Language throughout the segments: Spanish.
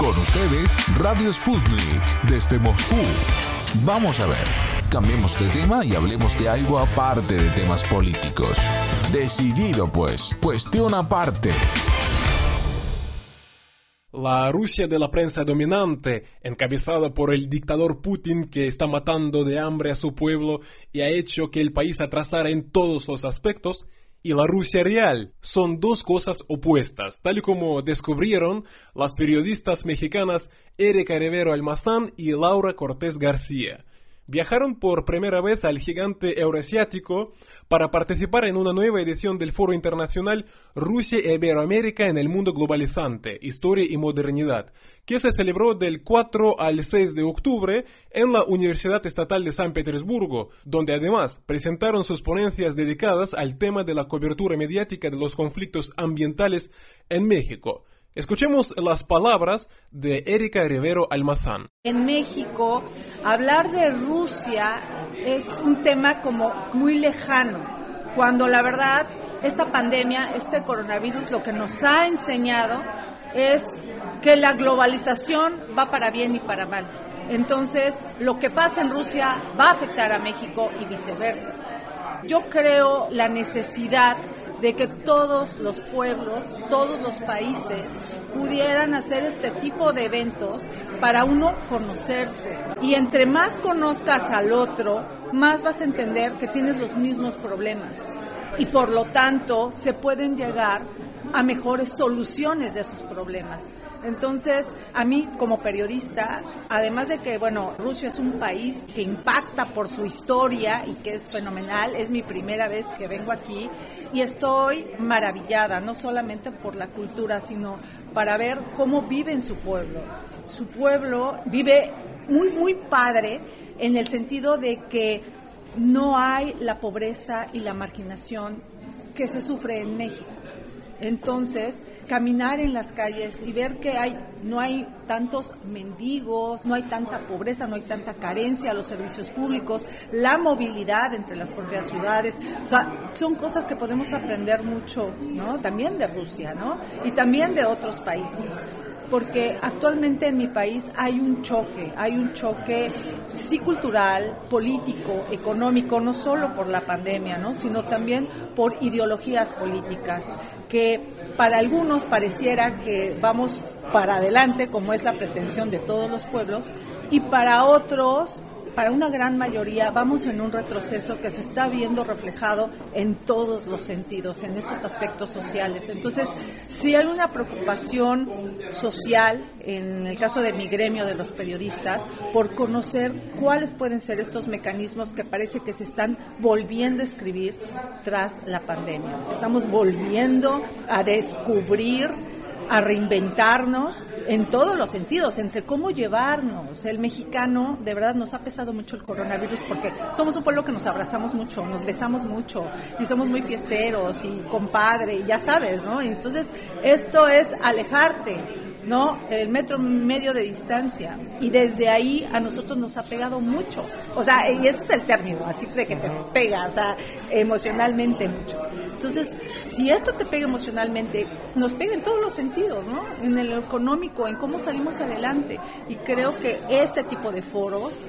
Con ustedes, Radio Sputnik, desde Moscú. Vamos a ver, cambiemos de tema y hablemos de algo aparte de temas políticos. Decidido pues, cuestión aparte. La Rusia de la prensa dominante, encabezada por el dictador Putin que está matando de hambre a su pueblo y ha hecho que el país atrasara en todos los aspectos, y la Rusia real son dos cosas opuestas, tal y como descubrieron las periodistas mexicanas Erika Rivero Almazán y Laura Cortés García viajaron por primera vez al gigante eurasiático para participar en una nueva edición del Foro Internacional Rusia e Iberoamérica en el mundo globalizante, historia y modernidad, que se celebró del 4 al 6 de octubre en la Universidad Estatal de San Petersburgo, donde además presentaron sus ponencias dedicadas al tema de la cobertura mediática de los conflictos ambientales en México. Escuchemos las palabras de Erika Rivero Almazán. En México, hablar de Rusia es un tema como muy lejano, cuando la verdad esta pandemia, este coronavirus, lo que nos ha enseñado es que la globalización va para bien y para mal. Entonces, lo que pasa en Rusia va a afectar a México y viceversa. Yo creo la necesidad de que todos los pueblos, todos los países pudieran hacer este tipo de eventos para uno conocerse. Y entre más conozcas al otro, más vas a entender que tienes los mismos problemas. Y por lo tanto, se pueden llegar a mejores soluciones de esos problemas. Entonces, a mí como periodista, además de que, bueno, Rusia es un país que impacta por su historia y que es fenomenal, es mi primera vez que vengo aquí y estoy maravillada, no solamente por la cultura, sino para ver cómo vive en su pueblo. Su pueblo vive muy, muy padre en el sentido de que no hay la pobreza y la marginación que se sufre en México. Entonces, caminar en las calles y ver que hay, no hay tantos mendigos, no hay tanta pobreza, no hay tanta carencia a los servicios públicos, la movilidad entre las propias ciudades, o sea, son cosas que podemos aprender mucho, ¿no? También de Rusia, ¿no? Y también de otros países porque actualmente en mi país hay un choque, hay un choque sí cultural, político, económico, no solo por la pandemia, ¿no? sino también por ideologías políticas, que para algunos pareciera que vamos para adelante, como es la pretensión de todos los pueblos, y para otros para una gran mayoría vamos en un retroceso que se está viendo reflejado en todos los sentidos, en estos aspectos sociales. Entonces, si hay una preocupación social, en el caso de mi gremio de los periodistas, por conocer cuáles pueden ser estos mecanismos que parece que se están volviendo a escribir tras la pandemia. Estamos volviendo a descubrir a reinventarnos en todos los sentidos, entre cómo llevarnos. El mexicano, de verdad, nos ha pesado mucho el coronavirus porque somos un pueblo que nos abrazamos mucho, nos besamos mucho y somos muy fiesteros y compadre, y ya sabes, ¿no? Entonces, esto es alejarte ¿no? El metro medio de distancia. Y desde ahí a nosotros nos ha pegado mucho. O sea, y ese es el término, así de que te pega, o sea, emocionalmente mucho. Entonces, si esto te pega emocionalmente, nos pega en todos los sentidos, ¿no? En el económico, en cómo salimos adelante. Y creo que este tipo de foros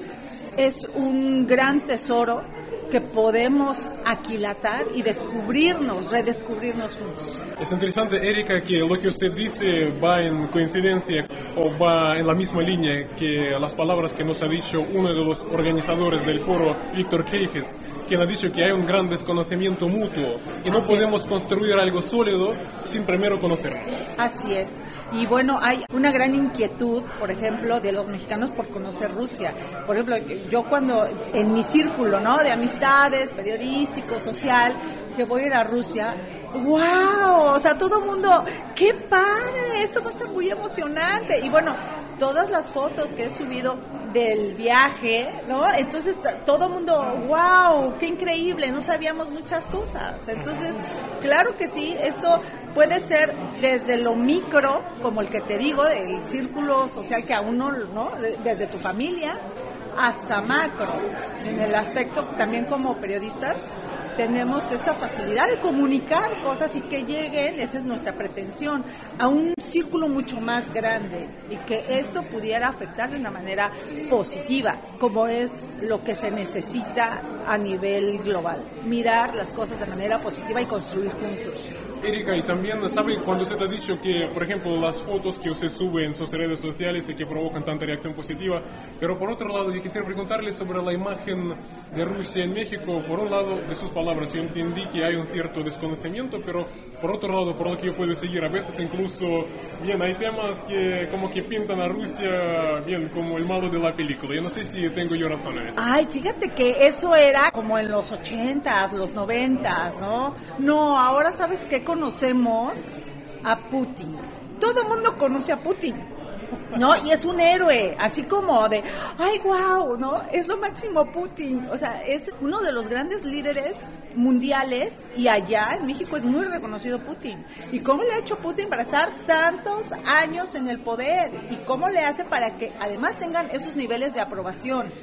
es un gran tesoro que podemos aquilatar y descubrirnos, redescubrirnos juntos. Es interesante, Erika, que lo que usted dice va en coincidencia o va en la misma línea que las palabras que nos ha dicho uno de los organizadores del foro, Víctor Keijes, quien ha dicho que hay un gran desconocimiento mutuo y no podemos construir algo sólido sin primero conocernos. Así es. Y bueno, hay una gran inquietud, por ejemplo, de los mexicanos por conocer Rusia. Por ejemplo, yo cuando en mi círculo, ¿no? De amistades, periodístico, social, que voy a ir a Rusia, ¡wow! O sea, todo el mundo, ¡qué padre! Esto va a estar muy emocionante. Y bueno, todas las fotos que he subido del viaje, ¿no? Entonces todo el mundo, wow, qué increíble, no sabíamos muchas cosas. Entonces, claro que sí, esto puede ser desde lo micro, como el que te digo, del círculo social que a uno, ¿no? Desde tu familia hasta macro, en el aspecto también como periodistas, tenemos esa facilidad de comunicar cosas y que lleguen, esa es nuestra pretensión, a un círculo mucho más grande y que esto pudiera afectar de una manera positiva, como es lo que se necesita a nivel global. Mirar las cosas de manera positiva y construir juntos. Erika, y también, ¿sabe cuando se te ha dicho que, por ejemplo, las fotos que usted sube en sus redes sociales y que provocan tanta reacción positiva? Pero por otro lado, yo quisiera preguntarle sobre la imagen de Rusia en México. Por un lado, de sus palabras, yo entendí que hay un cierto desconocimiento, pero por otro lado, por lo que yo puedo seguir, a veces incluso, bien, hay temas que como que pintan a Rusia, bien, como el malo de la película. Yo no sé si tengo yo razón en eso. Ay, fíjate que eso era como en los 80s, los 90s, ¿no? No, ahora sabes qué conocemos a Putin. Todo mundo conoce a Putin. ¿no? Y es un héroe, así como de, ay, wow, ¿no? Es lo máximo Putin. O sea, es uno de los grandes líderes mundiales y allá en México es muy reconocido Putin. ¿Y cómo le ha hecho Putin para estar tantos años en el poder? ¿Y cómo le hace para que además tengan esos niveles de aprobación?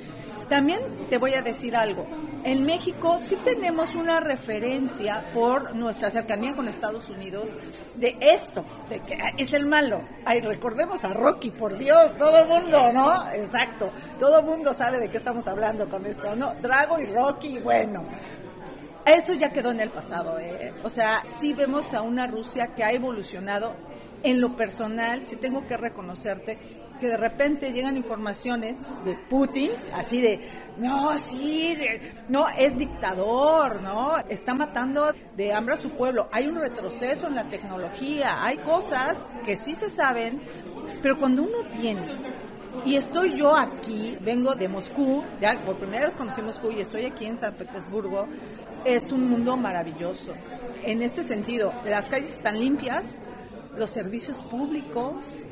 También te voy a decir algo. En México sí tenemos una referencia por nuestra cercanía con Estados Unidos de esto, de que es el malo. Ay, recordemos a Rocky, por Dios, todo el mundo, ¿no? Exacto. Todo el mundo sabe de qué estamos hablando con esto, ¿no? Drago y Rocky, bueno. Eso ya quedó en el pasado, ¿eh? O sea, sí vemos a una Rusia que ha evolucionado. En lo personal, sí tengo que reconocerte que de repente llegan informaciones de Putin, así de, no, sí, no, es dictador, ¿no? Está matando de hambre a su pueblo. Hay un retroceso en la tecnología, hay cosas que sí se saben, pero cuando uno viene y estoy yo aquí, vengo de Moscú, ya por primera vez conocí Moscú y estoy aquí en San Petersburgo, es un mundo maravilloso. En este sentido, las calles están limpias, los servicios públicos,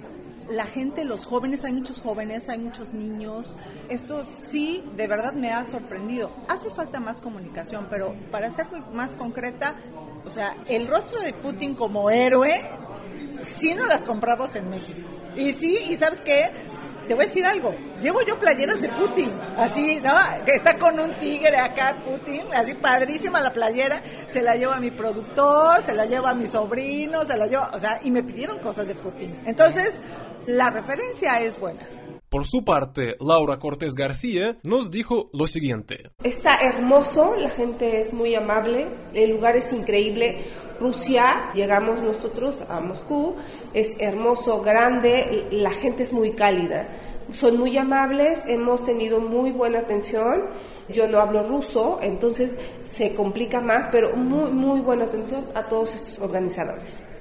la gente, los jóvenes, hay muchos jóvenes, hay muchos niños. Esto sí, de verdad me ha sorprendido. Hace falta más comunicación, pero para ser más concreta, o sea, el rostro de Putin como héroe, sí no las compramos en México. Y sí, y sabes qué, te voy a decir algo, llevo yo playeras de Putin, así, ¿no? Que está con un tigre acá, Putin, así padrísima la playera, se la lleva a mi productor, se la lleva a mi sobrino, se la lleva, o sea, y me pidieron cosas de Putin. Entonces, la referencia es buena. Por su parte, Laura Cortés García nos dijo lo siguiente. Está hermoso, la gente es muy amable, el lugar es increíble. Rusia, llegamos nosotros a Moscú, es hermoso, grande, la gente es muy cálida. Son muy amables, hemos tenido muy buena atención. Yo no hablo ruso, entonces se complica más, pero muy, muy buena atención a todos estos organizadores.